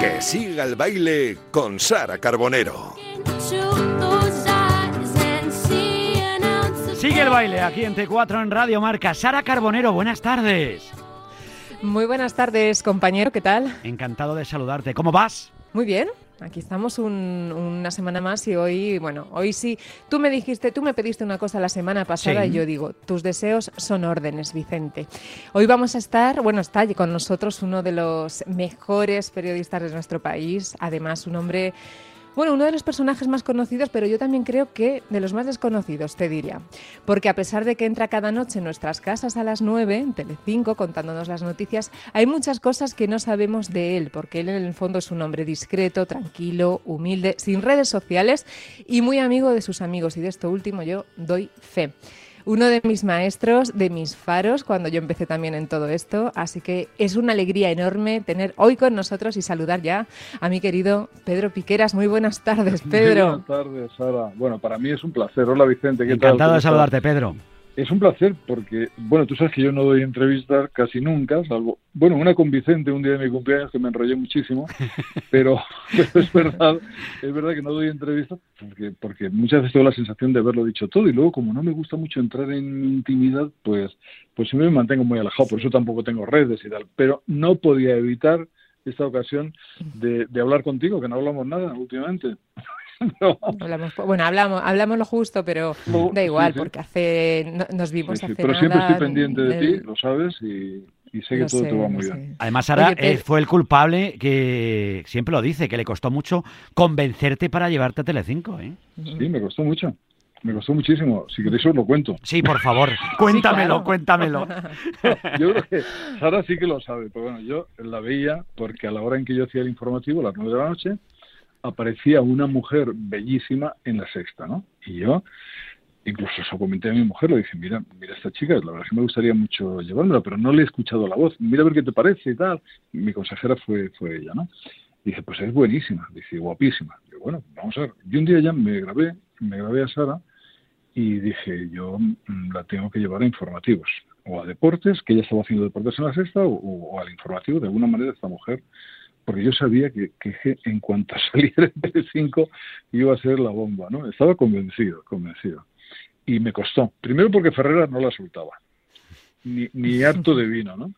Que siga el baile con Sara Carbonero. Sigue el baile aquí en T4 en Radio Marca. Sara Carbonero, buenas tardes. Muy buenas tardes, compañero, ¿qué tal? Encantado de saludarte. ¿Cómo vas? Muy bien, aquí estamos una semana más y hoy, bueno, hoy sí, tú me dijiste, tú me pediste una cosa la semana pasada y yo digo, tus deseos son órdenes, Vicente. Hoy vamos a estar, bueno, está con nosotros uno de los mejores periodistas de nuestro país, además un hombre bueno, uno de los personajes más conocidos, pero yo también creo que de los más desconocidos, te diría. Porque a pesar de que entra cada noche en nuestras casas a las 9, en Telecinco, contándonos las noticias, hay muchas cosas que no sabemos de él, porque él en el fondo es un hombre discreto, tranquilo, humilde, sin redes sociales y muy amigo de sus amigos. Y de esto último yo doy fe uno de mis maestros, de mis faros, cuando yo empecé también en todo esto. Así que es una alegría enorme tener hoy con nosotros y saludar ya a mi querido Pedro Piqueras. Muy buenas tardes, Pedro. Buenas tardes, Sara. Bueno, para mí es un placer. Hola, Vicente. ¿qué Encantado de saludarte, Pedro. Es un placer porque, bueno, tú sabes que yo no doy entrevistas casi nunca, salvo, bueno, una con Vicente un día de mi cumpleaños que me enrollé muchísimo, pero, es verdad, es verdad que no doy entrevistas porque, porque muchas veces tengo la sensación de haberlo dicho todo y luego como no me gusta mucho entrar en intimidad, pues, pues siempre me mantengo muy alejado, por eso tampoco tengo redes y tal, pero no podía evitar esta ocasión de, de hablar contigo, que no hablamos nada últimamente. bueno, hablamos, hablamos lo justo, pero da igual, porque hace nos vimos hace Pero siempre estoy pendiente de ti, lo sabes, y, sé que todo te va muy bien. Además, Sara eh, fue el culpable que siempre lo dice, que le costó mucho convencerte para llevarte a Telecinco, ¿eh? Sí, me costó mucho. Me costó muchísimo. Si queréis os lo cuento. Sí, por favor. cuéntamelo, cuéntamelo. yo creo que Sara sí que lo sabe. Pero bueno, yo la veía porque a la hora en que yo hacía el informativo, a las nueve de la noche, aparecía una mujer bellísima en la sexta, ¿no? Y yo, incluso eso comenté a mi mujer, le dije, mira, mira esta chica, la verdad es que me gustaría mucho llevármela, pero no le he escuchado la voz, mira a ver qué te parece y tal. mi consejera fue, fue ella, ¿no? Dice, pues es buenísima, dice, guapísima. Digo, bueno, vamos a ver. Y un día ya me grabé, me grabé a Sara y dije, yo mm, la tengo que llevar a informativos, o a deportes, que ella estaba haciendo deportes en la sexta, o, o al informativo, de alguna manera esta mujer porque yo sabía que, en cuanto saliera el 5 iba a ser la bomba, ¿no? Estaba convencido, convencido. Y me costó. Primero porque Ferreras no la soltaba, ni, ni harto de vino, ¿no?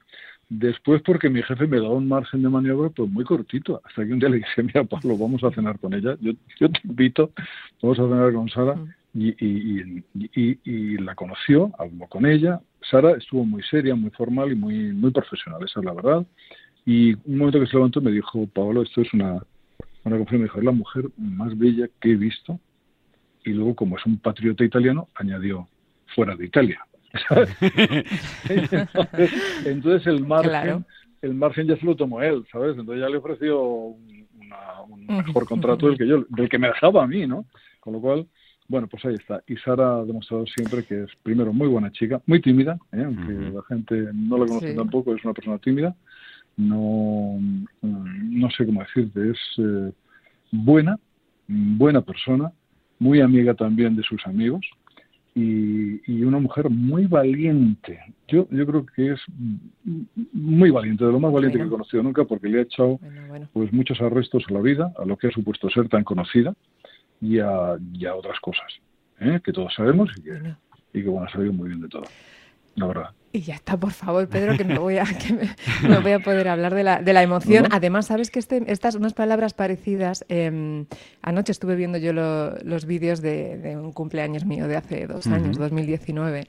Después porque mi jefe me daba un margen de maniobra pues muy cortito, hasta que un día le dije, mira Pablo, vamos a cenar con ella, yo, yo te invito, vamos a cenar con Sara, y, y, y, y, la conoció, habló con ella, Sara estuvo muy seria, muy formal y muy, muy profesional, esa es la verdad, y un momento que se levantó me dijo, Pablo, esto es una, una me dijo, es la mujer más bella que he visto. Y luego, como es un patriota italiano, añadió, fuera de Italia. entonces, el margen, el margen ya se lo tomó él, ¿sabes? Entonces ya le ofreció un, un mejor contrato del que yo, del que me dejaba a mí, ¿no? Con lo cual, bueno, pues ahí está. Y Sara ha demostrado siempre que es, primero, muy buena chica, muy tímida, ¿eh? aunque la gente no la conoce tampoco, es una persona tímida, no, no sé cómo decirte, es eh, buena, buena persona, muy amiga también de sus amigos y, y, una mujer muy valiente. Yo, yo creo que es muy valiente, de lo más valiente que he conocido nunca porque le ha echado pues muchos arrestos a la vida, a lo que ha supuesto ser tan conocida y a, y a otras cosas, ¿eh? que todos sabemos y que, y que bueno, ha salido muy bien de todo, la verdad. Y ya está, por favor, Pedro, que me voy a, me, voy a poder hablar de la, de la emoción. Además, sabes que este, estas unas palabras parecidas. Em, anoche estuve viendo yo los vídeos de, un cumpleaños mío de hace dos años, 2019.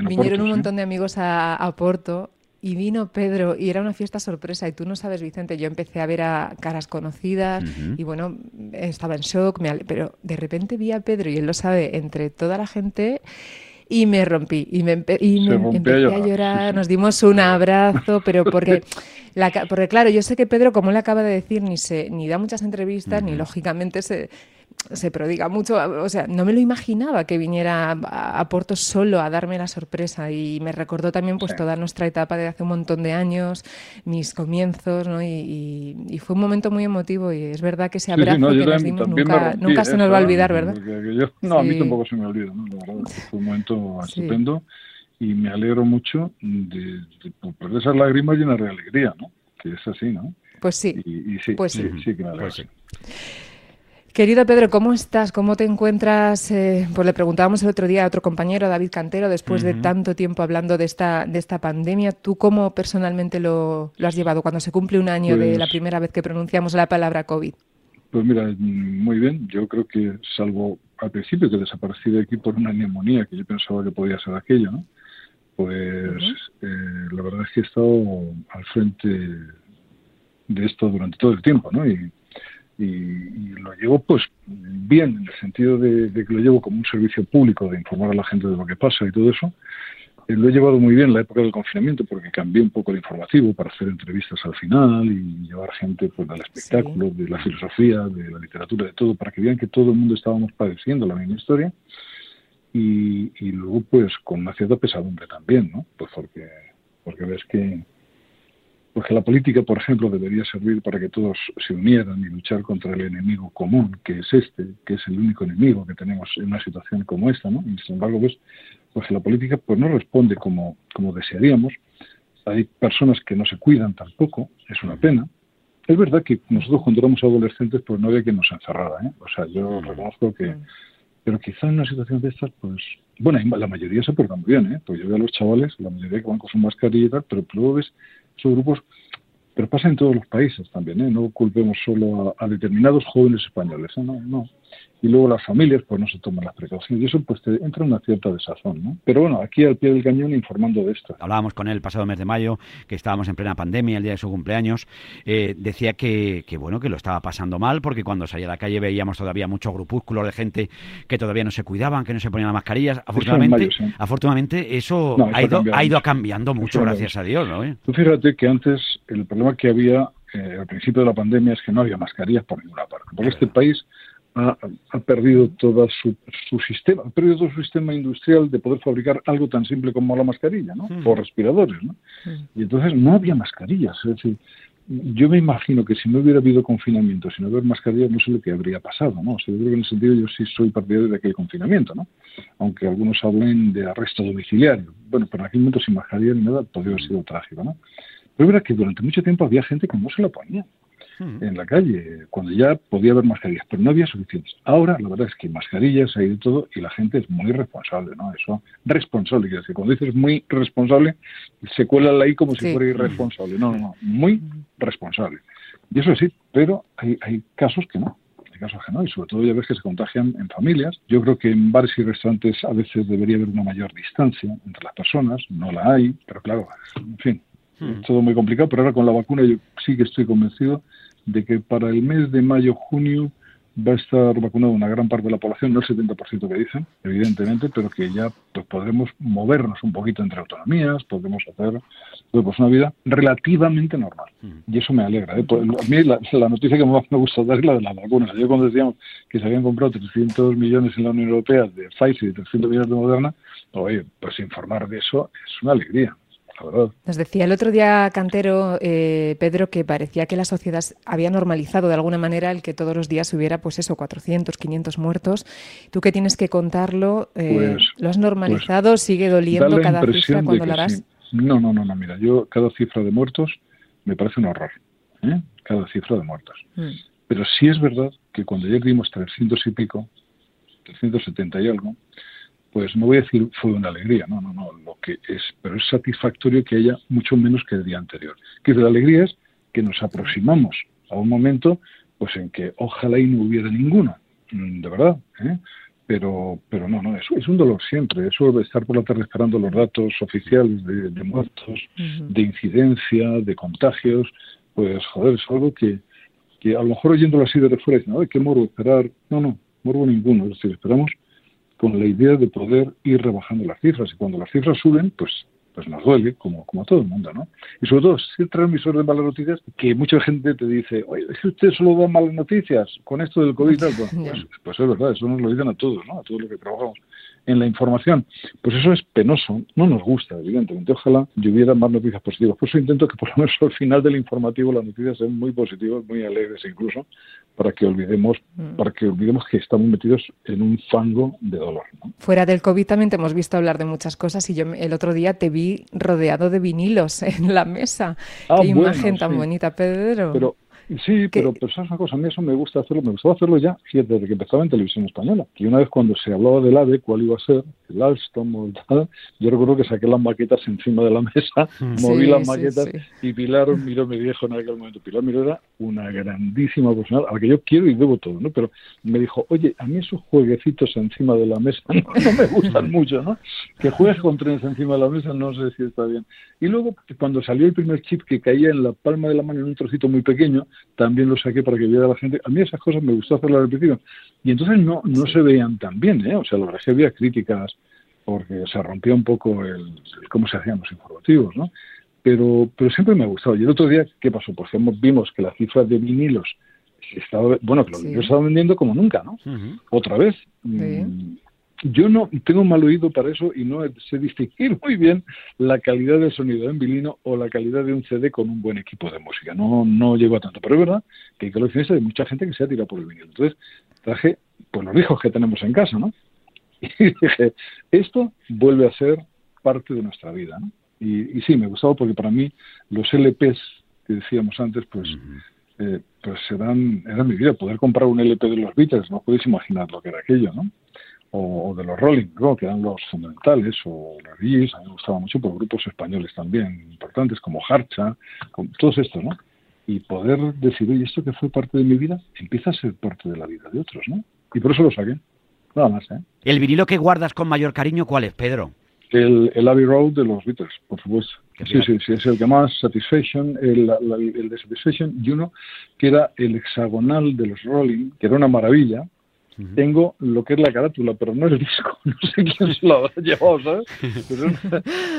Vinieron un montón de amigos a, Porto y vino Pedro y era una fiesta sorpresa y tú no sabes, Vicente, yo empecé a ver a caras conocidas y bueno, estaba en shock, pero de repente vi a Pedro y él lo sabe, entre toda la gente y me rompí y me, empecé a llorar, nos dimos un abrazo, pero porque, la, porque claro, yo sé que Pedro, como le acaba de decir, ni, se, ni da muchas entrevistas, ni lógicamente se, se prodiga mucho. O sea, no me lo imaginaba que viniera a, Porto solo a darme la sorpresa y me recordó también pues toda nuestra etapa de hace un montón de años, mis comienzos, ¿no? Y, fue un momento muy emotivo y es verdad que ese abrazo que nos dimos nunca, nunca se nos va a olvidar, ¿verdad? no, a mí tampoco se me olvida, ¿no? La verdad, fue un momento estupendo y me alegro mucho de, de, esas lágrimas llenas de alegría, ¿no? Que es así, ¿no? Pues sí. Y, sí, pues sí. sí, que me alegro. Pues Querido Pedro, ¿cómo estás? ¿Cómo te encuentras? Eh, pues le preguntábamos el otro día a otro compañero, David Cantero, después de tanto tiempo hablando de esta, de esta pandemia, ¿tú cómo personalmente lo, has llevado cuando se cumple un año de la pues primera vez que pronunciamos la palabra COVID? Pues mira, muy bien. Yo creo que salvo al principio que desaparecí de aquí por una neumonía que yo pensaba que podía ser aquello, ¿no? Pues eh, la verdad es que he estado al frente de esto durante todo el tiempo, ¿no? Y, y, lo llevo pues bien en el sentido de, que lo llevo como un servicio público de informar a la gente de lo que pasa y todo eso. Eh, lo he llevado muy bien en la época del confinamiento porque cambié un poco el informativo para hacer entrevistas al final y llevar gente pues del espectáculo, de la filosofía, de la literatura, de todo, para que vean que todo el mundo estábamos padeciendo la misma historia. Y, y luego pues con una cierta pesadumbre también, ¿no? Pues porque, porque ves que, porque la política, por ejemplo, debería servir para que todos se unieran y luchar contra el enemigo común, que es este, que es el único enemigo que tenemos en una situación como esta, ¿no? Y sin embargo, pues, pues la política pues no responde como, como desearíamos. Hay personas que no se cuidan tampoco, es una pena. Es verdad que nosotros cuando éramos adolescentes pues no había quien nos encerrara, ¿eh? O sea, yo reconozco que... Pero quizá en una situación de estas, pues... Bueno, la mayoría se portan muy bien, ¿eh? Pues yo veo a los chavales, la mayoría que van con su mascarilla y tal, pero luego ves esos grupos, pero pasa en todos los países también, ¿eh? no culpemos solo a, determinados jóvenes españoles, ¿eh? no, no, y luego las familias pues no se toman las precauciones y eso pues te entra una cierta desazón, ¿no? Pero bueno, aquí al pie del cañón informando de esto. Hablábamos con él el pasado mes de mayo, que estábamos en plena pandemia, el día de su cumpleaños, eh, decía que, que, bueno, que lo estaba pasando mal porque cuando salía a la calle veíamos todavía muchos grupúsculos de gente que todavía no se cuidaban, que no se ponían las mascarillas. Afortunadamente, afortunadamente eso ha, ido, ha ido cambiando mucho, gracias a Dios, ¿no? Tú fíjate que antes el problema que había eh, al principio de la pandemia es que no había mascarillas por ninguna parte. Porque este país ha, perdido todo su, sistema, ha perdido todo su sistema industrial de poder fabricar algo tan simple como la mascarilla, ¿no? O respiradores, ¿no? Y entonces no había mascarillas. Es decir, yo me imagino que si no hubiera habido confinamiento, si no hubiera mascarillas, no sé lo que habría pasado, ¿no? O sea, yo creo que en ese sentido yo sí soy partidario de aquel confinamiento, ¿no? Aunque algunos hablen de arresto domiciliario. Bueno, pero en aquel momento sin mascarilla ni nada podría haber sido trágico, ¿no? Pero es verdad que durante mucho tiempo había gente que no se lo ponía. Hmm. en la calle, cuando ya podía haber mascarillas, pero no había suficientes. Ahora, la verdad es que mascarillas hay de todo y la gente es muy responsable, ¿no? Eso, responsable, quiero decir, cuando dices muy responsable, se cuela ahí como si fuera irresponsable. No, no, no, muy responsable. Y eso sí, pero hay, hay casos que no hay casos que no, y sobre todo ya ves que se contagian en familias. Yo creo que en bares y restaurantes a veces debería haber una mayor distancia entre las personas, no la hay, pero claro, en fin, hmm. es todo muy complicado, pero ahora con la vacuna yo sí que estoy convencido de que para el mes de mayo-junio va a estar vacunada una gran parte de la población, no el 70% que dicen, evidentemente, pero que ya pues, podremos movernos un poquito entre autonomías, podremos hacer pues, una vida relativamente normal. Y eso me alegra. ¿eh? Pues, a mí la, noticia que más me gusta dar es la de la vacuna. Yo cuando decíamos que se habían comprado 300 millones en la Unión Europea de Pfizer y 300 millones de Moderna, oye, pues informar de eso es una alegría. Nos decía el otro día Cantero, eh, Pedro, que parecía que la sociedad había normalizado de alguna manera el que todos los días hubiera, pues eso, 400, 500 muertos. Tú que tienes que contarlo, eh, pues, ¿lo has normalizado? Pues, ¿Sigue doliendo cada cifra cuando la harás? No, no, no, no, mira, yo cada cifra de muertos me parece un horror, ¿eh? cada cifra de muertos. Mm. Pero sí es verdad que cuando ya dimos 300 y pico, 370 y algo, pues no voy a decir fue una alegría, no, no, no, lo que es, pero es satisfactorio que haya mucho menos que el día anterior. Que la alegría es que nos aproximamos a un momento pues en que ojalá y no hubiera ninguno, mm, de verdad, ¿eh? pero pero no, no, es, es un dolor siempre, eso de estar por la tarde esperando los datos oficiales de, muertos, de incidencia, de contagios, pues joder, es algo que, que a lo mejor oyéndolo así de fuera dicen, ay, qué morbo esperar, no, no, morbo ninguno, es decir, esperamos con la idea de poder ir rebajando las cifras. Y cuando las cifras suben, pues pues nos duele, como, como a todo el mundo, ¿no? Y sobre todo, si el transmisor de malas noticias, que mucha gente te dice, oye, es que usted solo da malas noticias con esto del COVID, pues, pues, pues, es verdad, eso nos lo dicen a todos, ¿no? A todos los que trabajamos en la información. Pues eso es penoso, no nos gusta, evidentemente. Ojalá hubiera más noticias positivas. Por eso intento que por lo menos al final del informativo las noticias sean muy positivas, muy alegres incluso, para que olvidemos, mm. para que olvidemos que estamos metidos en un fango de dolor. Fuera del COVID también te hemos visto hablar de muchas cosas y yo el otro día te vi rodeado de vinilos en la mesa. Ah, Qué imagen tan bonita, Pedro. Pero Sí, pero, pero es una cosa, a mí eso me gusta hacerlo, me gustaba hacerlo ya, desde que empezaba en televisión española. Y una vez cuando se hablaba del AVE, cuál iba a ser, el Alstom o tal, yo recuerdo que saqué las maquetas encima de la mesa, moví las maquetas y Pilar miró, me dijo en aquel momento, Pilar Miró era una grandísima profesional, a la que yo quiero y debo todo, ¿no? Pero me dijo, oye, a mí esos jueguecitos encima de la mesa no, me gustan mucho, ¿no? Que juegues con trenes encima de la mesa no sé si está bien. Y luego, cuando salió el primer chip que caía en la palma de la mano en un trocito muy pequeño, también lo saqué para que viera la gente. A mí esas cosas me gustó hacerlas al principio. Y entonces no, no se veían tan bien, ¿eh? O sea, la verdad es que había críticas porque se rompía un poco el, cómo se hacían los informativos, ¿no? Pero, pero siempre me ha gustado. Y el otro día, ¿qué pasó? Pues vimos que la cifra de vinilos estaba, bueno, que los vinilos estaban vendiendo como nunca, ¿no? Otra vez. Mm, yo no tengo mal oído para eso y no sé distinguir muy bien la calidad del sonido en vinilo o la calidad de un CD con un buen equipo de música. No, no llego a tanto, pero es verdad que hay coleccionistas de mucha gente que se ha tirado por el vinilo. Entonces traje pues los hijos que tenemos en casa, ¿no? Y dije, esto vuelve a ser parte de nuestra vida, ¿no? Y, sí, me gustaba porque para mí los LPs que decíamos antes, pues, eh, pues eran, eran mi vida. Poder comprar un LP de los Beatles, no podéis imaginar lo que era aquello, ¿no? O, de los Rolling, ¿no? que eran los fundamentales, o los Beatles, a mí me gustaba mucho por grupos españoles también importantes, como Harcha, con todos estos, ¿no? Y poder decir, oye, esto que fue parte de mi vida, empieza a ser parte de la vida de otros, ¿no? Y por eso lo saqué. Nada más, ¿eh? ¿El vinilo que guardas con mayor cariño cuál es, Pedro? El, el Abbey Road de los Beatles, por supuesto. Sí, sí, sí, es el que más Satisfaction, el, el, de Satisfaction y uno que era el hexagonal de los Rolling, que era una maravilla. Tengo lo que es la carátula, pero no el disco. No sé quién se lo habrá llevado, ¿sabes? Pero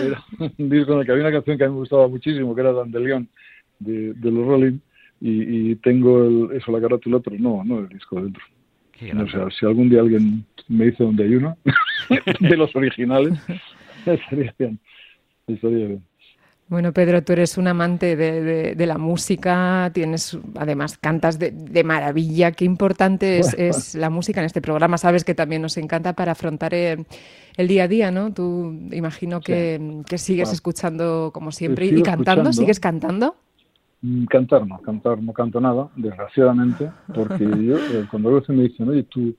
era, un disco en el que había una canción que a mí me gustaba muchísimo, que era Dandelion, de, de los Rolling. Y, y tengo el, eso, la carátula, pero no, no el disco dentro. O sea, si algún día alguien me dice dónde hay uno, de los originales, estaría bien. Estaría bien. Bueno, Pedro, tú eres un amante de, la música, tienes, además, cantas de, maravilla. Qué importante es, la música en este programa. Sabes que también nos encanta para afrontar el, día a día, ¿no? Tú imagino que, sigues escuchando como siempre y cantando. ¿Sigues cantando? Mm, cantar no, cantar no canto nada, desgraciadamente, porque yo, eh, cuando a veces me dicen, oye, tu,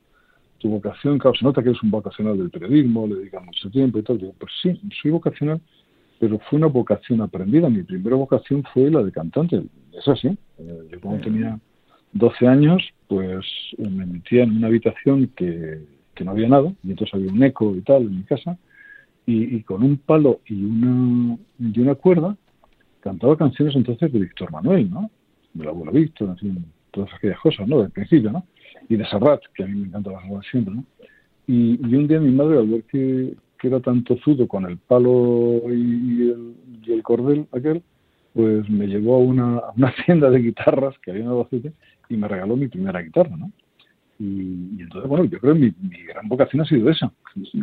tu vocación, claro, se nota que eres un vocacional del periodismo, le dedicas mucho tiempo y todo, digo, pues sí, soy vocacional, pero fue una vocación aprendida. Mi primera vocación fue la de cantante, es así. Eh, yo cuando tenía 12 años, pues eh, me metía en una habitación que, que no había nada, y entonces había un eco y tal en mi casa, y, y con un palo y una, y una cuerda, cantaba canciones entonces de Víctor Manuel, ¿no? Del abuelo Víctor, en fin, todas aquellas cosas, ¿no? Del principio, ¿no? Y de Serrat, que a mí me encantaba Serrat siempre, ¿no? Y, y, un día mi madre, al ver que era tan tozudo con el palo y, el, y, el, cordel aquel, pues me llevó a una, a una tienda de guitarras que había en Albacete y me regaló mi primera guitarra, ¿no? Y, y, entonces, bueno, yo creo que mi, mi, gran vocación ha sido esa,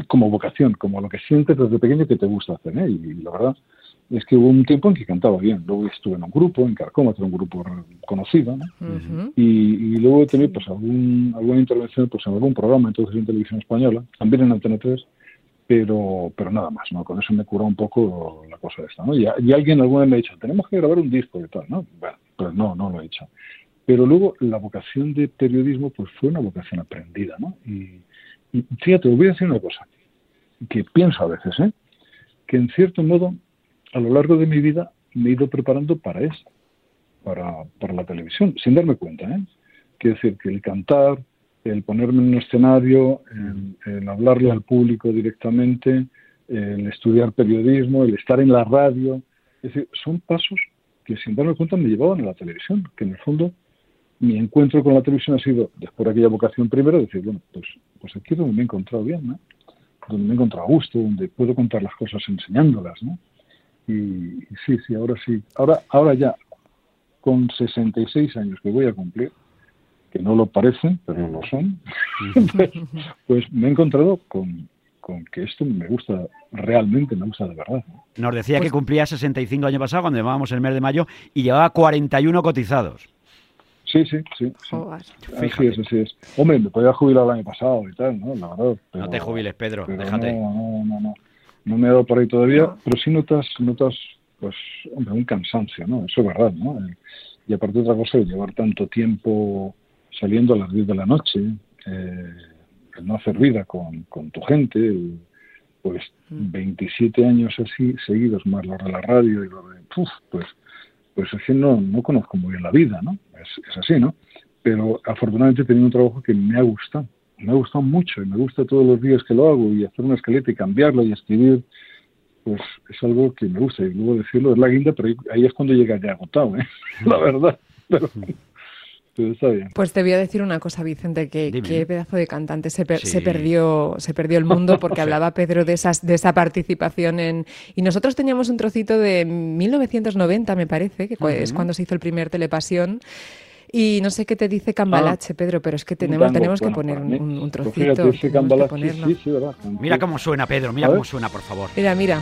como vocación, como lo que sientes desde pequeño que te gusta hacer, ¿eh? Y, y la verdad, es que hubo un tiempo en que cantaba bien. Luego estuve en un grupo, en Carcoma, que era un grupo conocido, ¿no? y, luego he tenido pues, algún, alguna intervención pues, en algún programa, entonces en televisión española, también en Antena 3, pero, pero nada más, ¿no? Con eso me curó un poco la cosa esta, ¿no? Y, alguien alguna vez me ha dicho, tenemos que grabar un disco y tal, ¿no? Bueno, pues no, no lo he hecho. Pero luego la vocación de periodismo pues fue una vocación aprendida, ¿no? Y, fíjate, voy a decir una cosa que pienso a veces, ¿eh? Que en cierto modo a lo largo de mi vida me he ido preparando para eso, para, para la televisión, sin darme cuenta. ¿eh? Quiero decir que el cantar, el ponerme en un escenario, el, hablarle al público directamente, el estudiar periodismo, el estar en la radio, es decir, son pasos que sin darme cuenta me llevaban a la televisión, que en el fondo mi encuentro con la televisión ha sido, después de aquella vocación primero, decir, bueno, pues, pues aquí es donde me he encontrado bien, ¿no? donde me he encontrado a gusto, donde puedo contar las cosas enseñándolas, ¿no? Y, sí, sí, ahora sí. Ahora, ahora ya, con 66 años que voy a cumplir, que no lo parecen, pero lo son, pues, pues, me he encontrado con, con que esto me gusta realmente, me gusta de verdad. Nos decía que pues cumplía 65 años pasado cuando llevábamos el mes de mayo y llevaba 41 cotizados. Sí, sí, sí. Así es, así es. Hombre, me podía jubilar el año pasado y tal, ¿no? La verdad. no te jubiles, Pedro, déjate. No, no, no, no. No me he dado por ahí todavía, pero sí notas, notas, pues, hombre, un cansancio, ¿no? Eso es verdad, ¿no? Y aparte otra cosa, de llevar tanto tiempo saliendo a las 10 de la noche, eh, el no hacer vida con, con tu gente, pues 27 mm. años así seguidos, más lo de la radio y lo de, pues, pues es que no, no conozco muy bien la vida, ¿no? Es, así, ¿no? Pero afortunadamente he tenido un trabajo que me ha gustado, me ha gustado mucho y me gusta todos los días que lo hago y hacer una escaleta y cambiarla y escribir, pues es algo que me gusta y luego decirlo es la guinda, pero ahí es cuando llega ya agotado, ¿eh? La verdad. Pero, pues te voy a decir una cosa, Vicente, que qué pedazo de cantante se, se, perdió se perdió el mundo porque hablaba Pedro de esas de esa participación en y nosotros teníamos un trocito de 1990, me parece, que es cuando se hizo el primer Telepasión. Y no sé qué te dice Cambalache, ah, Pedro, pero es que tenemos, tenemos que poner un, un, pues trocito. mira cómo suena, Pedro, mira cómo suena, por favor. Mira, mira.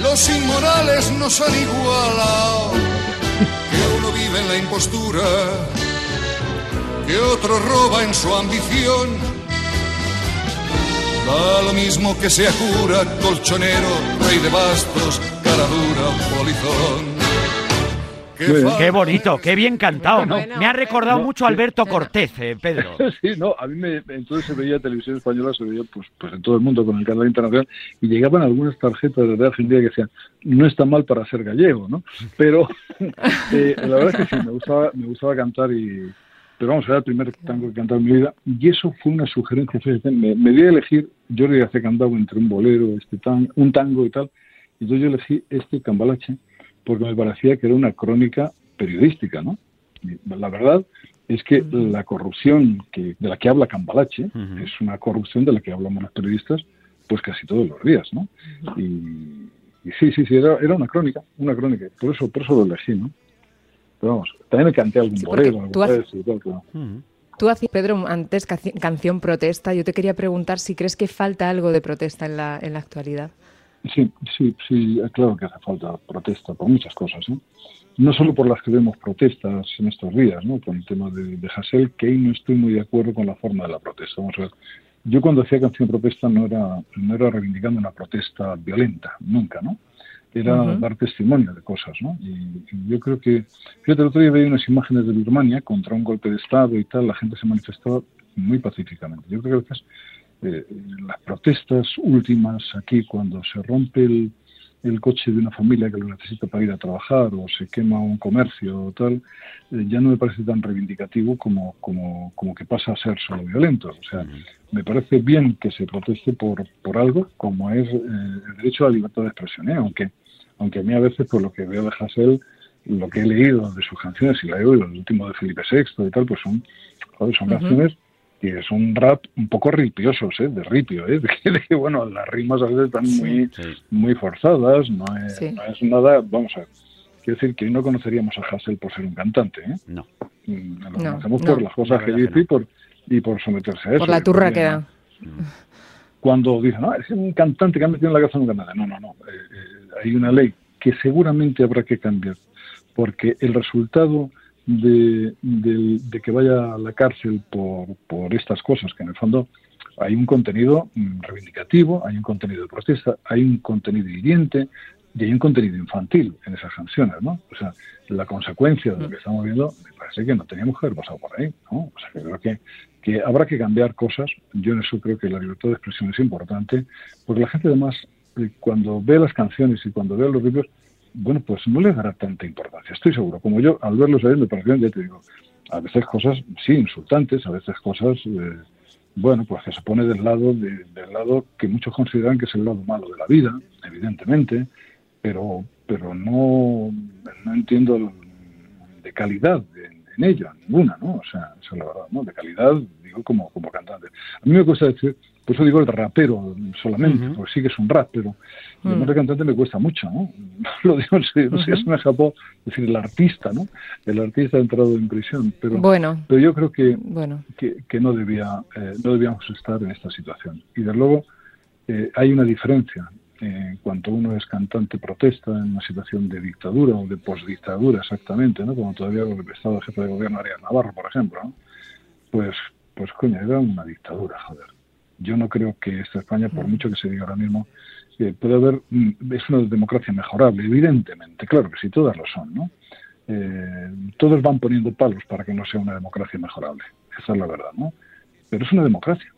los inmorales nos han igualado, que uno vive en la impostura, que otro roba en su ambición. Da lo mismo que sea cura, colchonero, rey de bastos, cara dura, polizón. Qué, bonito, qué bien cantado. me ha recordado mucho a Alberto Cortés, eh, Pedro. sí, no, a mí me, entonces se veía televisión española, se veía pues, pues en todo el mundo con el canal internacional y llegaban algunas tarjetas de Argentina que decían, no está mal para ser gallego, ¿no? Pero eh, la verdad es que sí, me gustaba, me gustaba cantar y... Pero vamos, era el primer tango que he cantado en mi vida y eso fue una sugerencia. Me, me di a elegir, yo le había cantado entre un bolero, este tan, un tango y tal, y entonces yo elegí este cambalache porque me parecía que era una crónica periodística, ¿no? La verdad es que la corrupción que, de la que habla Cambalache es una corrupción de la que hablamos los periodistas pues casi todos los días, ¿no? y, sí, sí, sí, era, una crónica, una crónica, por eso, por eso lo elegí, ¿no? Pero vamos, también me canté algún bolero, tú, tú hacías, Pedro, antes canción protesta, yo te quería preguntar si crees que falta algo de protesta en la, en la actualidad. Sí, sí, sí, claro que hace falta protesta por muchas cosas, ¿no? No solo por las que vemos protestas en estos días, ¿no? Con el tema de, de Hassel, que ahí no estoy muy de acuerdo con la forma de la protesta. Vamos a ver, yo cuando hacía canción protesta no era, no era reivindicando una protesta violenta, nunca, ¿no? Era dar testimonio de cosas, ¿no? Y, yo creo que, fíjate, el otro día veía unas imágenes de Birmania contra un golpe de Estado y tal, la gente se manifestaba muy pacíficamente. Yo creo que a veces eh, las protestas últimas aquí, cuando se rompe el, el, coche de una familia que lo necesita para ir a trabajar o se quema un comercio o tal, eh, ya no me parece tan reivindicativo como, como, como que pasa a ser solo violento. O sea, me parece bien que se proteste por, por algo como es eh, el derecho a la libertad de expresión, aunque, aunque a mí a veces por lo que veo de Hassel, lo que he leído de sus canciones y la he oído, el último de Felipe VI y tal, pues son, son canciones que es un rap un poco ripiosos, ¿eh? de ripio, ¿eh? de, que, bueno, las rimas a veces están muy, muy forzadas, no es, no es, nada, vamos a ver, quiero decir que hoy no conoceríamos a Hassel por ser un cantante, ¿eh? No. Mm, lo conocemos por las cosas que dice y por, y por someterse a eso. Por la turra que da. Cuando dicen, no, es un cantante que ha metido en la casa de un cantante. No, no, no. Eh, eh, hay una ley que seguramente habrá que cambiar, porque el resultado de, que vaya a la cárcel por, por estas cosas, que en el fondo hay un contenido mm, reivindicativo, hay un contenido de protesta, hay un contenido hiriente y hay un contenido infantil en esas canciones, ¿no? O sea, la consecuencia de lo que estamos viendo me parece que no teníamos que haber pasado por ahí, ¿no? O sea, que creo que, que habrá que cambiar cosas. Yo en eso creo que la libertad de expresión es importante, porque la gente además, eh, cuando ve las canciones y cuando ve los vídeos, bueno, pues no le dará tanta importancia, estoy seguro. Como yo, al verlos ahí, me pareció, ya te digo, a veces cosas, sí, insultantes, a veces cosas... Eh, bueno, pues que se pone del lado del lado que muchos consideran que es el lado malo de la vida, evidentemente, pero pero no, no entiendo de calidad en, ella, ninguna, ¿no? O sea, esa es la verdad, ¿no? De calidad, digo, como, como cantante. A mí me cuesta decir, por eso digo el rapero solamente, porque sí que es un rap, pero el nombre cantante me cuesta mucho, ¿no? Lo digo en serio, no sé, me escapó decir el artista, ¿no? El artista ha entrado en prisión, pero, bueno, pero yo creo que, bueno. que, que, no, debía, eh, no debíamos estar en esta situación. Y de luego eh, hay una diferencia en cuanto uno es cantante protesta en una situación de dictadura o de posdictadura exactamente, ¿no? Como todavía el Estado jefe de gobierno Arias Navarro, por ejemplo, ¿no? Pues, pues coño, era una dictadura, joder. Yo no creo que esta España, por mm. mucho que se diga ahora mismo, eh, puede haber, mm, es una democracia mejorable, evidentemente, claro que sí, todas lo son, ¿no? Eh, todos van poniendo palos para que no sea una democracia mejorable, esa es la verdad, ¿no? Pero es una democracia,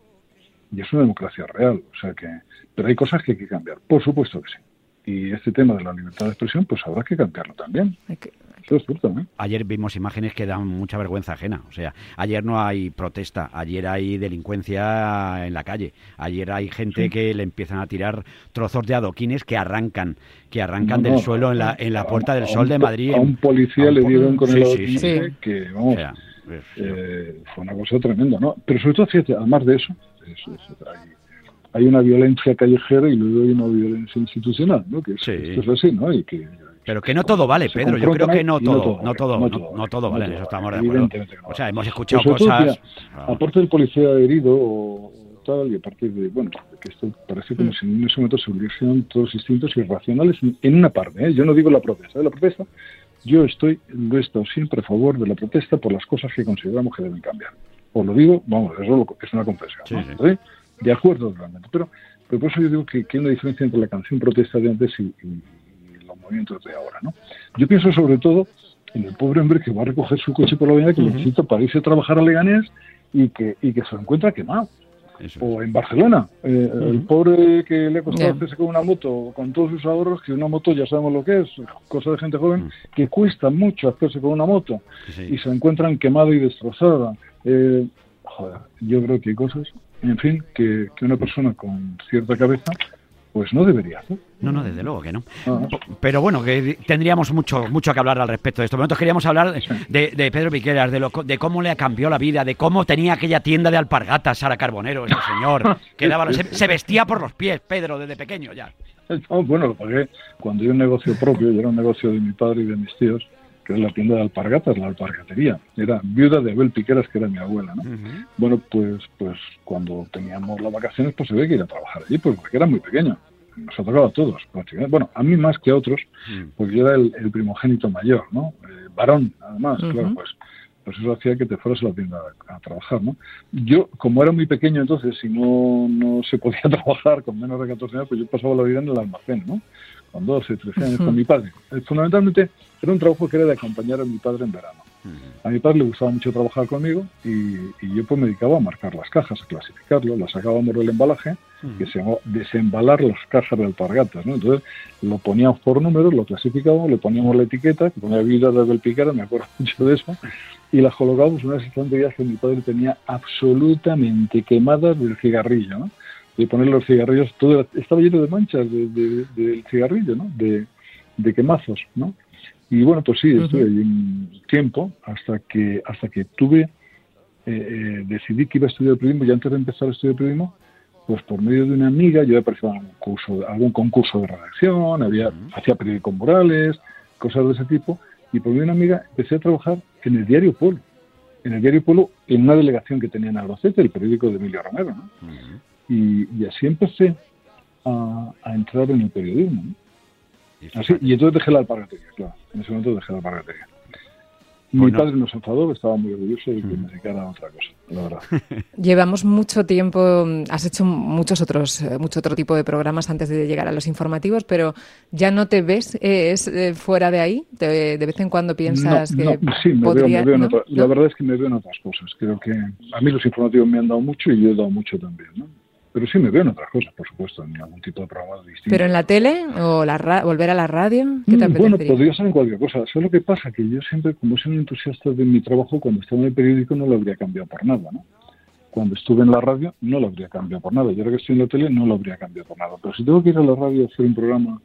y es una democracia real, o sea que, pero hay cosas que hay que cambiar, por supuesto que sí. Y este tema de la libertad de expresión, pues habrá que cambiarlo también. Eso es cierto, ¿eh? Ayer vimos imágenes que dan mucha vergüenza ajena. O sea, ayer no hay protesta, ayer hay delincuencia en la calle, ayer hay gente que le empiezan a tirar trozos de adoquines que arrancan, que arrancan del suelo en la, en la Puerta del Sol de Madrid. A un policía le dieron con el adoquín que, vamos, eh, fue una cosa tremenda, ¿no? Pero sobre todo, fíjate, además de eso, hay, una violencia callejera y luego hay una violencia institucional, ¿no? Que es, así, ¿no? Y que, pero que no todo vale, Pedro. Yo creo que no todo, no todo, no todo, vale, eso estamos de acuerdo. O sea, hemos escuchado pues cosas. aparte del policía herido o tal, y aparte de, bueno, que esto parece como mm. si en ese momento se hubiesen todos instintos irracionales en una parte. ¿eh? Yo no digo la protesta, ¿eh? la protesta, yo estoy, lo he estado siempre a favor de la protesta por las cosas que consideramos que deben cambiar. Os lo digo, vamos, eso es una confesión. De acuerdo realmente. Pero, pero por eso yo digo que, hay una diferencia entre la canción protesta de antes y, los movimientos de ahora. ¿no? Yo pienso sobre todo en el pobre hombre que va a recoger su coche por la mañana, que necesita para irse a trabajar a Leganés y que, y que se encuentra quemado. O en Barcelona, eh, el pobre que le ha costado hacerse con una moto, con todos sus ahorros, que una moto ya sabemos lo que es, cosa de gente joven, que cuesta mucho hacerse con una moto y se encuentran quemada y destrozada. Eh, joder, yo creo que hay cosas, en fin, que, que una persona con cierta cabeza pues no debería hacer. No, no, desde luego que no. Pero bueno, que tendríamos mucho mucho que hablar al respecto de esto. Nosotros queríamos hablar de, Pedro Piqueras, de, lo, de cómo le cambiado la vida, de cómo tenía aquella tienda de alpargatas Sara Carbonero, ese señor, que daba, se, vestía por los pies, Pedro, desde pequeño ya. bueno, lo pagué cuando yo un negocio propio, yo era un negocio de mi padre y de mis tíos, que era la tienda de alpargatas, la alpargatería. Era viuda de Abel Piqueras, que era mi abuela, ¿no? Bueno, pues, pues cuando teníamos las vacaciones, pues se ve que ir a trabajar allí, pues, porque era muy pequeño. Nos ha tocado a todos, Bueno, a mí más que a otros, porque yo era el, primogénito mayor, ¿no? Eh, varón, además, claro, pues pues eso hacía que te fueras a la tienda a, trabajar, ¿no? Yo, como era muy pequeño entonces y no, no se podía trabajar con menos de 14 años, pues yo pasaba la vida en el almacén, ¿no? Con 12, 13 años con mi padre. Eh, fundamentalmente era un trabajo que era de acompañar a mi padre en verano. A mi padre le gustaba mucho trabajar conmigo y, yo pues me dedicaba a marcar las cajas, a clasificarlo, las sacábamos del embalaje, que se llamaba desembalar las cajas de alpargatas, ¿no? Entonces lo poníamos por números, lo clasificábamos, le poníamos la etiqueta, que ponía vida desde el me acuerdo mucho de eso, y las colocábamos en unas estanterías que mi padre tenía absolutamente quemadas del cigarrillo, ¿no? De poner los cigarrillos, todo estaba lleno de manchas del cigarrillo, ¿no? De, de quemazos, ¿no? Y bueno, pues sí, estuve ahí un tiempo hasta que hasta que tuve, eh, eh, decidí que iba a estudiar periodismo y antes de empezar a estudiar periodismo, pues por medio de una amiga yo había participado en curso, algún concurso de redacción, había, hacía periódicos morales, cosas de ese tipo, y por medio de una amiga empecé a trabajar en el diario Polo, en el diario Polo, en una delegación que tenía en Albacete, el periódico de Emilio Romero, ¿no? Y, así empecé a, a, entrar en el periodismo. ¿no? y entonces dejé la alpargatería, claro. En ese momento dejé la alpargatería. Mi Bueno. padre nos enfadó, estaba muy orgulloso de que me dedicara a otra cosa, la verdad. Llevamos mucho tiempo, mm, has hecho muchos otros, eh, mucho otro tipo de programas antes de llegar a los informativos, pero ya no te ves eh, es, eh, fuera de ahí. Te- de vez en cuando piensas no, que no, sí, me podría, veo, me veo en ¿no? otra- ¿No? La verdad es que me veo en otras cosas. Creo que a mí los informativos me han dado mucho y yo he dado mucho también, ¿no? Pero sí me veo en otras cosas, por supuesto, en algún tipo de programa distinto. Pero en la tele o la ra- volver a la radio, ¿qué te Mm, bueno, podría ser en cualquier cosa. ¿Sabes lo que pasa? Que yo siempre, como soy un entusiasta de mi trabajo, cuando estaba en el periódico no lo habría cambiado por nada, ¿no? Cuando estuve en la radio no lo habría cambiado por nada. Y ahora que estoy en la tele no lo habría cambiado por nada. Pero si tengo que ir a la radio a hacer un programa,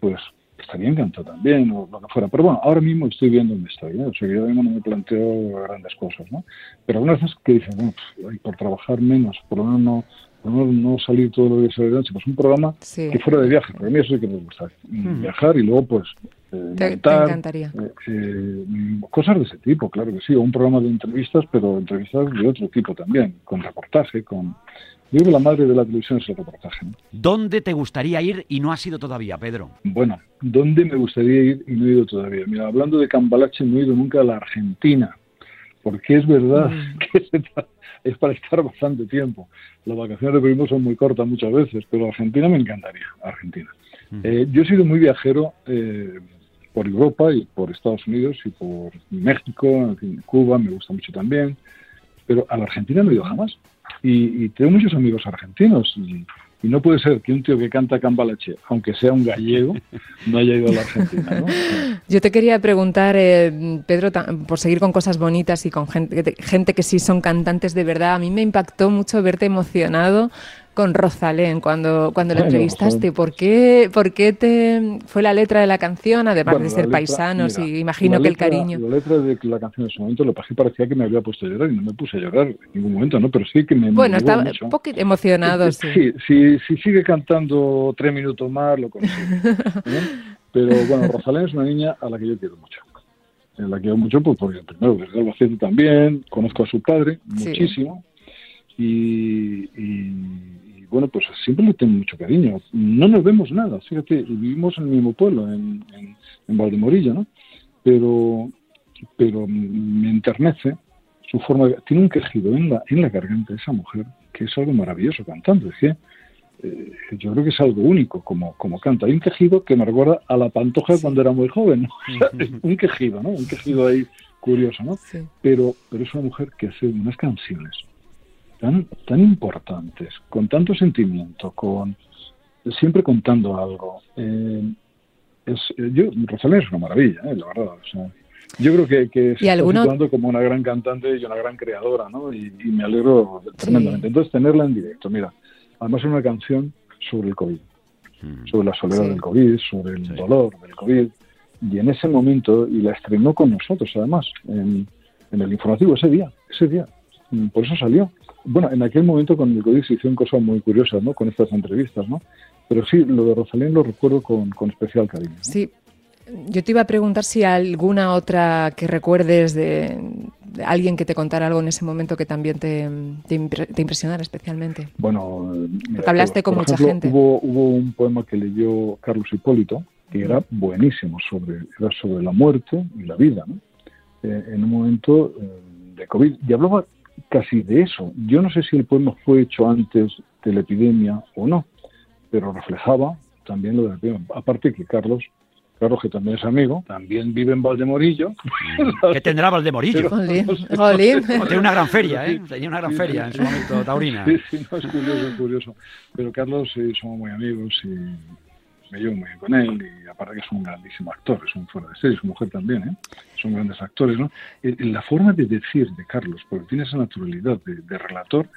pues estaría encantado también, o lo que fuera. Pero bueno, ahora mismo estoy viendo dónde estoy, ¿eh? O sea, que yo mismo no me planteo grandes cosas, ¿no? Pero algunas veces que dicen, bueno, pues, por trabajar menos, por lo menos no, menos no salir todo lo que sale de noche, pues un programa Sí. que fuera de viaje, porque a mí eso sí que me gusta, mm, viajar y luego pues eh, Te- te montar, encantaría. eh, eh, cosas de ese tipo, claro que sí, o un programa de entrevistas, pero entrevistas de otro tipo también, con reportaje, con... Yo creo que la madre de la televisión es el reportaje, ¿no? ¿Dónde te gustaría ir y no has ido todavía, Pedro? Bueno, ¿dónde me gustaría ir y no he ido todavía? Mira, hablando de Cambalache, no he ido nunca a la Argentina, porque es verdad Mm. que se es para estar bastante tiempo. Las vacaciones de primo son muy cortas muchas veces, pero Argentina me encantaría, Argentina. Eh, yo he sido muy viajero eh, por Europa y por Estados Unidos y por México, en fin, Cuba me gusta mucho también, pero a la Argentina no he ido jamás. Y, y tengo muchos amigos argentinos y, y no puede ser que un tío que canta cambalache, aunque sea un gallego, no haya ido a la Argentina. ¿no? Yo te quería preguntar, eh, Pedro, por seguir con cosas bonitas y con gente, gente que sí son cantantes de verdad, a mí me impactó mucho verte emocionado con Rosalén cuando, cuando la Bueno, entrevistaste. Rosalén. ¿Por qué, ¿Por qué te fue la letra de la canción, además Bueno, de la ser letra- paisanos mira, y imagino la que el letra- cariño? La letra de la canción en ese momento lo pasé parecía que me había puesto a llorar y no me puse a llorar en ningún momento, ¿no? Pero sí que me Bueno, me estaba mucho. un poquito emocionado, sí. Sí, sí, si sigue cantando tres minutos más, lo consigue. ¿eh? Pero bueno, Rosalén es una niña a la que yo quiero mucho. Eh, La quiero mucho pues, porque primero desde Albacete también, conozco a su padre Sí. muchísimo y- y, bueno, pues siempre le tengo mucho cariño. No nos vemos nada, fíjate, vivimos en el mismo pueblo, en, en, en Valdemorillo, ¿no? Pero, pero me enternece su forma de... Tiene un quejido en la, en la garganta de esa mujer que es algo maravilloso cantando. Es que eh, yo creo que es algo único como, como canta. Hay un quejido que me recuerda a la pantoja cuando era muy joven. un quejido, ¿no? Un quejido ahí curioso, ¿no? Sí. Pero, pero es una mujer que hace unas canciones tan, tan importantes, con tanto sentimiento, con siempre contando algo. Eh, es, eh, yo, Rosalén es una maravilla, eh, la verdad. O sea, yo creo que, que se ¿Y está alguno- situando como una gran cantante y una gran creadora, ¿no? Y, y me alegro tremendamente. Entonces, tenerla en directo, mira, además es una canción sobre el COVID, sobre la soledad Sí. del COVID, sobre el Sí. dolor del COVID. Y en ese momento, y la estrenó con nosotros además, en, en el informativo ese día, ese día. Mm, Por eso salió. Bueno, en aquel momento con el COVID se hicieron cosas muy curiosas, ¿no? Con estas entrevistas, ¿no? Pero sí, lo de Rosalén lo recuerdo con, con especial cariño. ¿no? Sí. Yo te iba a preguntar si alguna otra que recuerdes de, de alguien que te contara algo en ese momento que también te, te, impre- te impresionara especialmente. Bueno, mira, Porque hablaste por- con por mucha ejemplo, gente. Hubo, hubo un poema que leyó Carlos Hipólito, que era buenísimo, sobre, era sobre la muerte y la vida, ¿no? Eh, en un momento eh, de COVID. Y hablaba casi de eso. Yo no sé si el poema fue hecho antes de la epidemia o no, pero reflejaba también lo de la epidemia. Aparte que Carlos, Carlos que también es amigo, también vive en Valdemorillo. ¿Qué tendrá Valdemorillo? Oh, Tiene una gran feria, ¿eh? Tenía una gran sí, feria en su momento, taurina. Sí, sí, no, es curioso, es curioso. Pero Carlos, sí, somos muy amigos y me llevo muy bien con él y aparte que es un grandísimo actor, es un fuera de serie, su mujer también, ¿eh? Son grandes actores, ¿no? Eh, La forma de decir de Carlos, porque tiene esa naturalidad de, de relator,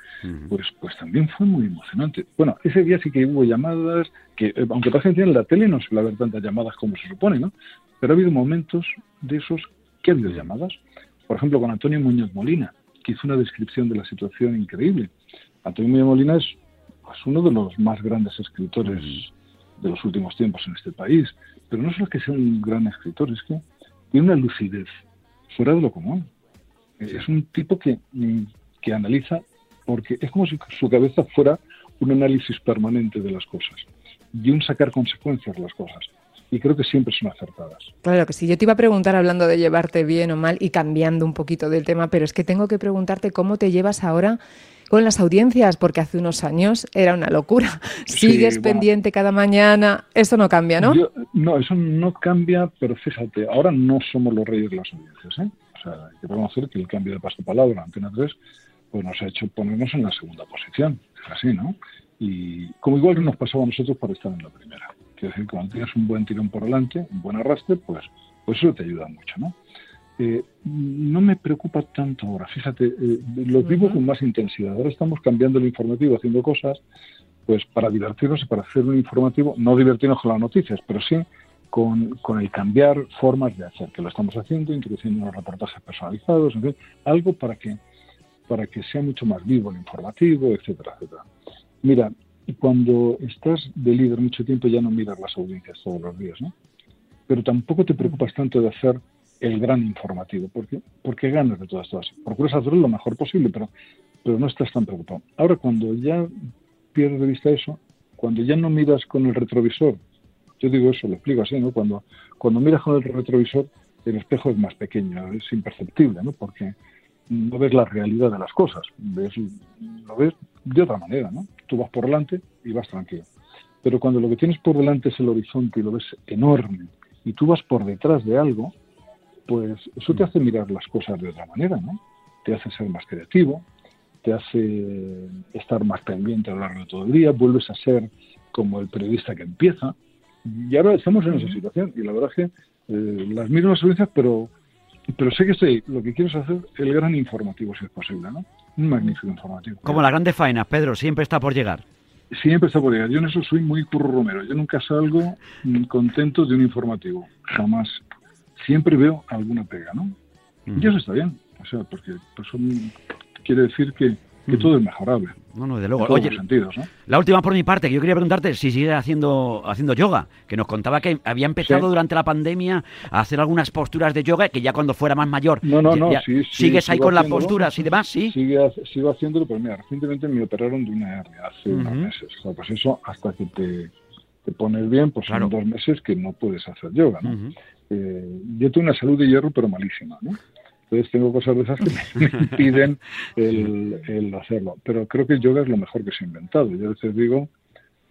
pues, pues también fue muy emocionante. Bueno, ese día sí que hubo llamadas, que eh, aunque que en la tele no suele haber tantas llamadas como se supone, ¿no? Pero ha habido momentos de esos que ha habido llamadas. Por ejemplo, con Antonio Muñoz Molina, que hizo una descripción de la situación increíble. Antonio Muñoz Molina es pues, uno de los más grandes escritores de los últimos tiempos en este país. Pero no solo que sea un gran escritor, es que tiene una lucidez fuera de lo común. Es un tipo que, mm, que analiza, porque es como si su cabeza fuera un análisis permanente de las cosas y un sacar consecuencias de las cosas. y creo que siempre son acertadas. Claro que sí. Yo te iba a preguntar hablando de llevarte bien o mal y cambiando un poquito del tema, pero es que tengo que preguntarte cómo te llevas ahora con las audiencias, porque hace unos años era una locura. Sigues pendiente cada mañana, eso no cambia, ¿no? no, eso no cambia, pero fíjate, ahora no somos los reyes de las audiencias, ¿eh? O sea, hay que reconocer que el cambio de paso palabra, Antena 3, pues nos ha hecho ponernos en la segunda posición, es así, ¿no? Y como igual que nos pasaba a nosotros para estar en la primera. Quiero decir, cuando tienes un buen tirón por delante, un buen arrastre, pues, pues eso te ayuda mucho, ¿no? Eh, no me preocupa tanto ahora. Fíjate, eh, lo vivo con más intensidad. Ahora estamos cambiando el informativo, haciendo cosas, pues para divertirnos y para hacer un informativo, no divertirnos con las noticias, pero sí con, con el cambiar formas de hacer, que lo estamos haciendo, introduciendo unos reportajes personalizados, en fin, algo para que, para que sea mucho más vivo el informativo, etcétera, etcétera. Mira, cuando estás de líder mucho tiempo ya no miras las audiencias todos los días, ¿no? Pero tampoco te preocupas tanto de hacer el gran informativo, porque, porque ganas de todas cosas. Procuras hacerlo lo mejor posible, pero, pero no estás tan preocupado. Ahora, cuando ya pierdes de vista eso, cuando ya no miras con el retrovisor, yo digo eso, lo explico así, ¿no? Cuando, cuando miras con el retrovisor, el espejo es más pequeño, es imperceptible, ¿no? Porque no ves la realidad de las cosas, ves, lo ves de otra manera, ¿no? Tú vas por delante y vas tranquilo. Pero cuando lo que tienes por delante es el horizonte y lo ves enorme, y tú vas por detrás de algo, pues eso te hace mirar las cosas de otra manera, ¿no? Te hace ser más creativo, te hace estar más pendiente a lo largo de todo el día, vuelves a ser como el periodista que empieza. Y ahora estamos en esa situación y la verdad es que eh, las mismas audiencias, pero, pero sé que estoy, lo que quiero es hacer el gran informativo, si es posible, ¿no? Un magnífico informativo. Como la grande faena, Pedro, siempre está por llegar. Siempre está por llegar. Yo en eso soy muy curro romero. Yo nunca salgo contento de un informativo. Jamás siempre veo alguna pega, ¿no? Y eso está bien, o sea, porque eso quiere decir que, todo es mejorable. No, no, de luego. Oye, sentidos, ¿no? la última por mi parte, que yo quería preguntarte si sigue haciendo, haciendo yoga, que nos contaba que había empezado durante la pandemia a hacer algunas posturas de yoga, que ya cuando fuera más mayor. No, no, no, ¿Sigues ahí con las posturas y demás? Sí. Sigue, sigo haciéndolo, pero mira, recientemente me operaron de una hernia hace unos meses. O sea, pues eso hasta que te, te pones bien, pues son dos meses que no puedes hacer yoga, ¿no? Eh, yo tengo una salud de hierro, pero malísima, ¿no? Entonces tengo cosas de esas que me impiden el, hacerlo. Pero creo que el yoga es lo mejor que se ha inventado. Yo a veces digo,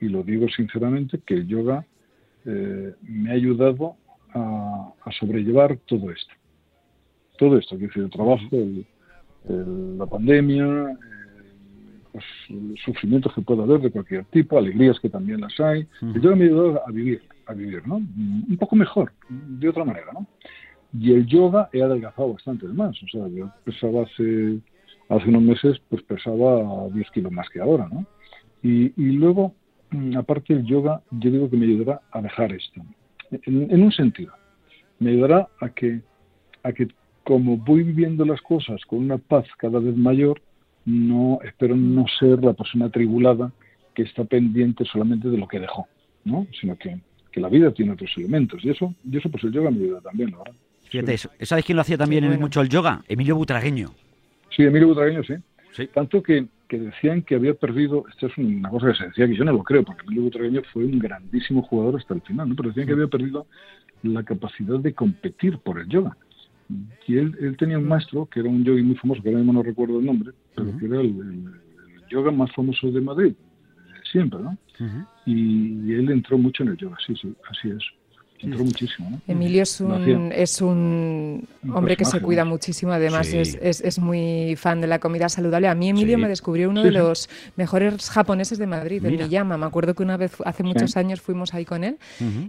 y lo digo sinceramente, que el yoga eh, me ha ayudado a, sobrellevar todo esto. Todo esto, que es el trabajo, la pandemia, pues, sufrimientos que pueda haber de cualquier tipo, alegrías que también las hay. El yoga me ha ayudado a vivir a vivir, ¿no? Un poco mejor, de otra manera, ¿no? Y el yoga he adelgazado bastante más, o sea, yo pesaba hace, hace unos meses, pues pesaba 10 kilos más que ahora, ¿no? Y, y luego, mm, aparte del yoga, yo digo que me ayudará a dejar esto, en, un sentido, me ayudará a que, a que como voy viviendo las cosas con una paz cada vez mayor, no espero no ser la persona atribulada que está pendiente solamente de lo que dejó, ¿no? Sino que que la vida tiene otros elementos. Y eso, y eso pues el yoga me ayuda también, la verdad. Fíjate, eso. ¿sabes quién lo hacía también mucho el yoga? Emilio Butragueño. Sí, Emilio Butragueño, sí. sí. Tanto que, que, decían que había perdido, esto es una cosa que se decía que yo no lo creo, porque Emilio Butragueño fue un grandísimo jugador hasta el final, ¿no? pero decían que había perdido la capacidad de competir por el yoga. Y él, él tenía un maestro, que era un yogi muy famoso, que ahora mismo no recuerdo el nombre, pero que era el, el yoga más famoso de Madrid, siempre, ¿no? y, él entró mucho en el yoga, sí, sí, así es. Entró muchísimo. ¿no? Emilio es un, es un, hombre que se cuida muchísimo, además es, es, muy fan de la comida saludable. A mí Emilio me descubrió uno de los mejores japoneses de Madrid, de Miyama. Me acuerdo que una vez, hace muchos años, fuimos ahí con él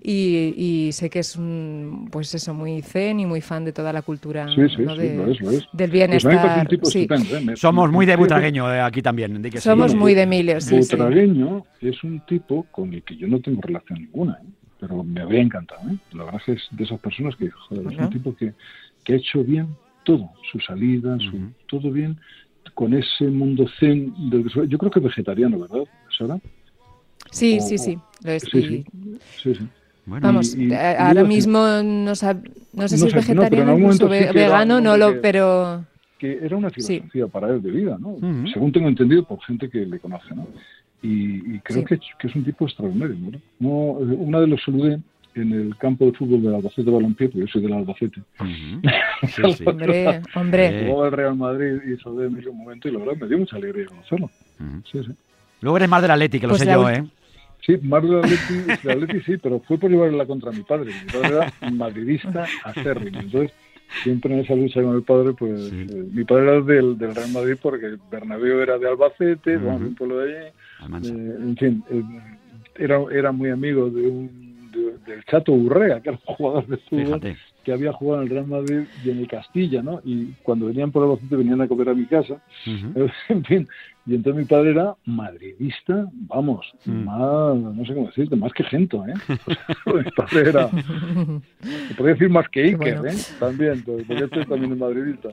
y, y, sé que es un, pues eso, muy zen y muy fan de toda la cultura ¿no? de, lo es, lo es. del bienestar. ¿eh? Somos muy de butragueño eh, aquí también. Somos muy de Emilio, sí. Butragueño es un tipo con el que yo no tengo relación ninguna. ¿eh? Pero me habría encantado. ¿eh? La verdad es de esas personas que, joder, es un tipo que, que, ha hecho bien todo, su salida, su, todo bien, con ese mundo zen. Del yo creo que vegetariano, ¿verdad, Sara? Sí, sí, sí, lo es. Sí, sí. Bueno, Vamos, eh, ahora mismo no, no, sé si es vegetariano o vegano, no lo, pero que era una filosofía para él de vida, ¿no? Según tengo entendido por gente que le conoce, ¿no? Y, creo que, que, es un tipo extraordinario. ¿no? no una de los saludé en el campo de fútbol del Albacete Balompié, porque yo soy del Albacete. sí, sí. hombre, hombre. Jugaba el Real Madrid y hizo de mí un momento y la verdad me dio mucha alegría conocerlo. Sí, sí. Luego eres más del Atleti, que lo Pues sé la yo, ¿eh? Sí, más del Atleti, del Atleti sí, pero fue por llevarle la contra mi padre. Mi padre era madridista acérrimo. Entonces, siempre en esa lucha con el padre, pues Sí. eh, mi padre era del, del Real Madrid porque Bernabéu era de Albacete, vamos, un pueblo de allí. Eh, en fin, eh, era, era muy amigo de un, de- del Chato Urrea, que era un jugador de fútbol Fíjate. que había jugado en el Real Madrid y en el Castilla, ¿no? Y cuando venían por Albacete venían a comer a mi casa. En fin, y entonces mi padre era madridista, vamos, Mm. más, no sé cómo decirte, más que Gento, ¿eh? mi padre era, se podría decir más que Iker, bueno. ¿eh? También, porque este también es madridista.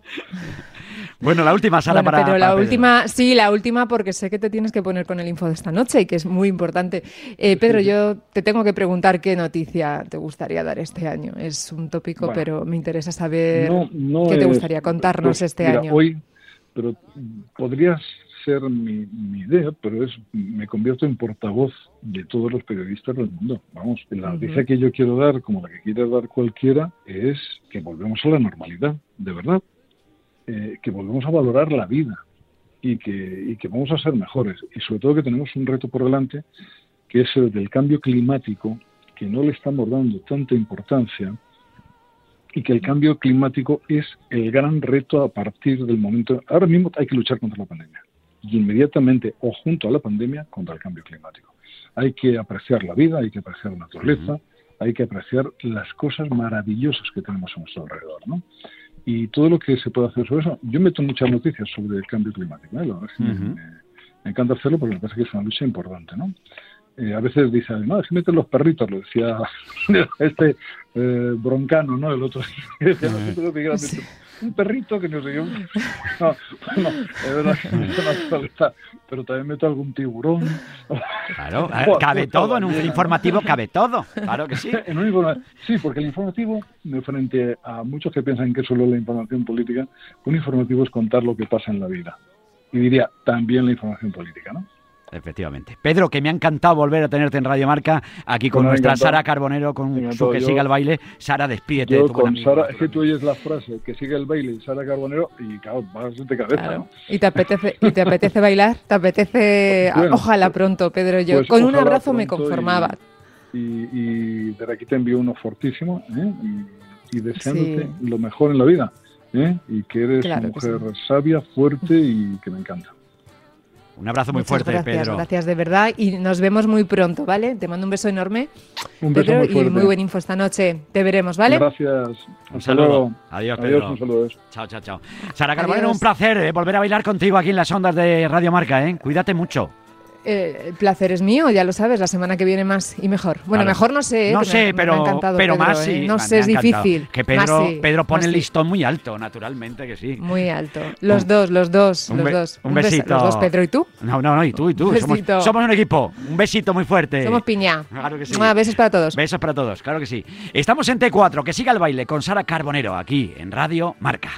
Bueno, la última sala Bueno, para. pero para la Pedro. última, sí, la última, porque sé que te tienes que poner con el info de esta noche y que es muy importante. Eh, Pedro, yo te tengo que preguntar qué noticia te gustaría dar este año. Es un tópico, Bueno, pero me interesa saber No, no qué te es- gustaría contarnos pues, este mira, año. Hoy, pero podría ser mi, mi idea, pero es me convierto en portavoz de todos los periodistas del mundo. Vamos, la noticia que yo quiero dar, como la que quiere dar cualquiera, es que volvemos a la normalidad, de verdad. Eh, que volvemos a valorar la vida y que, y que vamos a ser mejores. Y sobre todo que tenemos un reto por delante, que es el del cambio climático, que no le estamos dando tanta importancia y que el cambio climático es el gran reto a partir del momento. Ahora mismo hay que luchar contra la pandemia y inmediatamente o junto a la pandemia contra el cambio climático. Hay que apreciar la vida, hay que apreciar la naturaleza, hay que apreciar las cosas maravillosas que tenemos a nuestro alrededor, ¿no? Y todo lo que se puede hacer sobre eso. Yo meto muchas noticias sobre el cambio climático, ¿eh? La verdad es que me- Ujú. me, me encanta hacerlo porque me parece que es una lucha importante, ¿no? Eh, a veces dice, no, es que meten los perritos, lo decía este eh, broncano, ¿no? El otro no, un perrito que no sé yo. No, bueno, es verdad que naturaleza, pero también meto algún tiburón. Claro, Joder, cabe puta todo en un ¿no? informativo, cabe todo. Claro que sí. En un informa- sí, porque el informativo, frente a muchos que piensan que es solo la información política, un informativo es contar lo que pasa en la vida. Y diría, también la información política, ¿no? Efectivamente. Pedro, que me ha encantado volver a tenerte en Radio Marca, aquí con Bueno, nuestra. Sara Carbonero, con Encantado. su que Yo- siga el baile. Sara, despídete de tu con amigo. Sara, es que tú oyes la frase que sigue el baile y Sara Carbonero y claro, vas de cabeza, Claro. ¿no? ¿Y te apetece, y te apetece bailar? ¿Te apetece? Bueno, ojalá pronto, Pedro. Yo pues con un abrazo me y- conformaba. Y, y desde aquí te envío uno fortísimo ¿eh? y, y deseándote Sí. lo mejor en la vida. ¿eh? Y que eres Claro que mujer sabia, fuerte y que me encanta. Un abrazo muy Muchas fuerte, gracias, Pedro. gracias de verdad. Y nos vemos muy pronto, ¿vale? Te mando un beso enorme. Un beso Pedro, muy fuerte. y muy buen info esta noche. Te veremos, ¿vale? Gracias. Un saludo. Adiós, Adiós, Pedro. un saludo. Chao, chao, chao. Sara Carbonero, Adiós. un placer eh, volver a bailar contigo aquí en las ondas de Radio Marca, ¿eh? Cuídate mucho. Eh, el placer es mío, ya lo sabes, la semana que viene más y mejor. Bueno, Claro. mejor no sé, ¿eh? No me- sé, pero, pero Pedro, más ¿eh? sí. No sé, es encantado. difícil. Que Pedro, Pedro pone el listón muy alto, naturalmente que sí. Muy alto. Los Un- dos, los dos, un los dos. un besito. Los dos, Pedro y tú. No, no, no, y tú, y tú. Un Somos, besito. somos un equipo. Un besito muy fuerte. Somos piña. Claro que sí. Besos para todos. Besos para todos, claro que sí. Estamos en T4, que siga el baile con Sara Carbonero aquí en Radio Marca.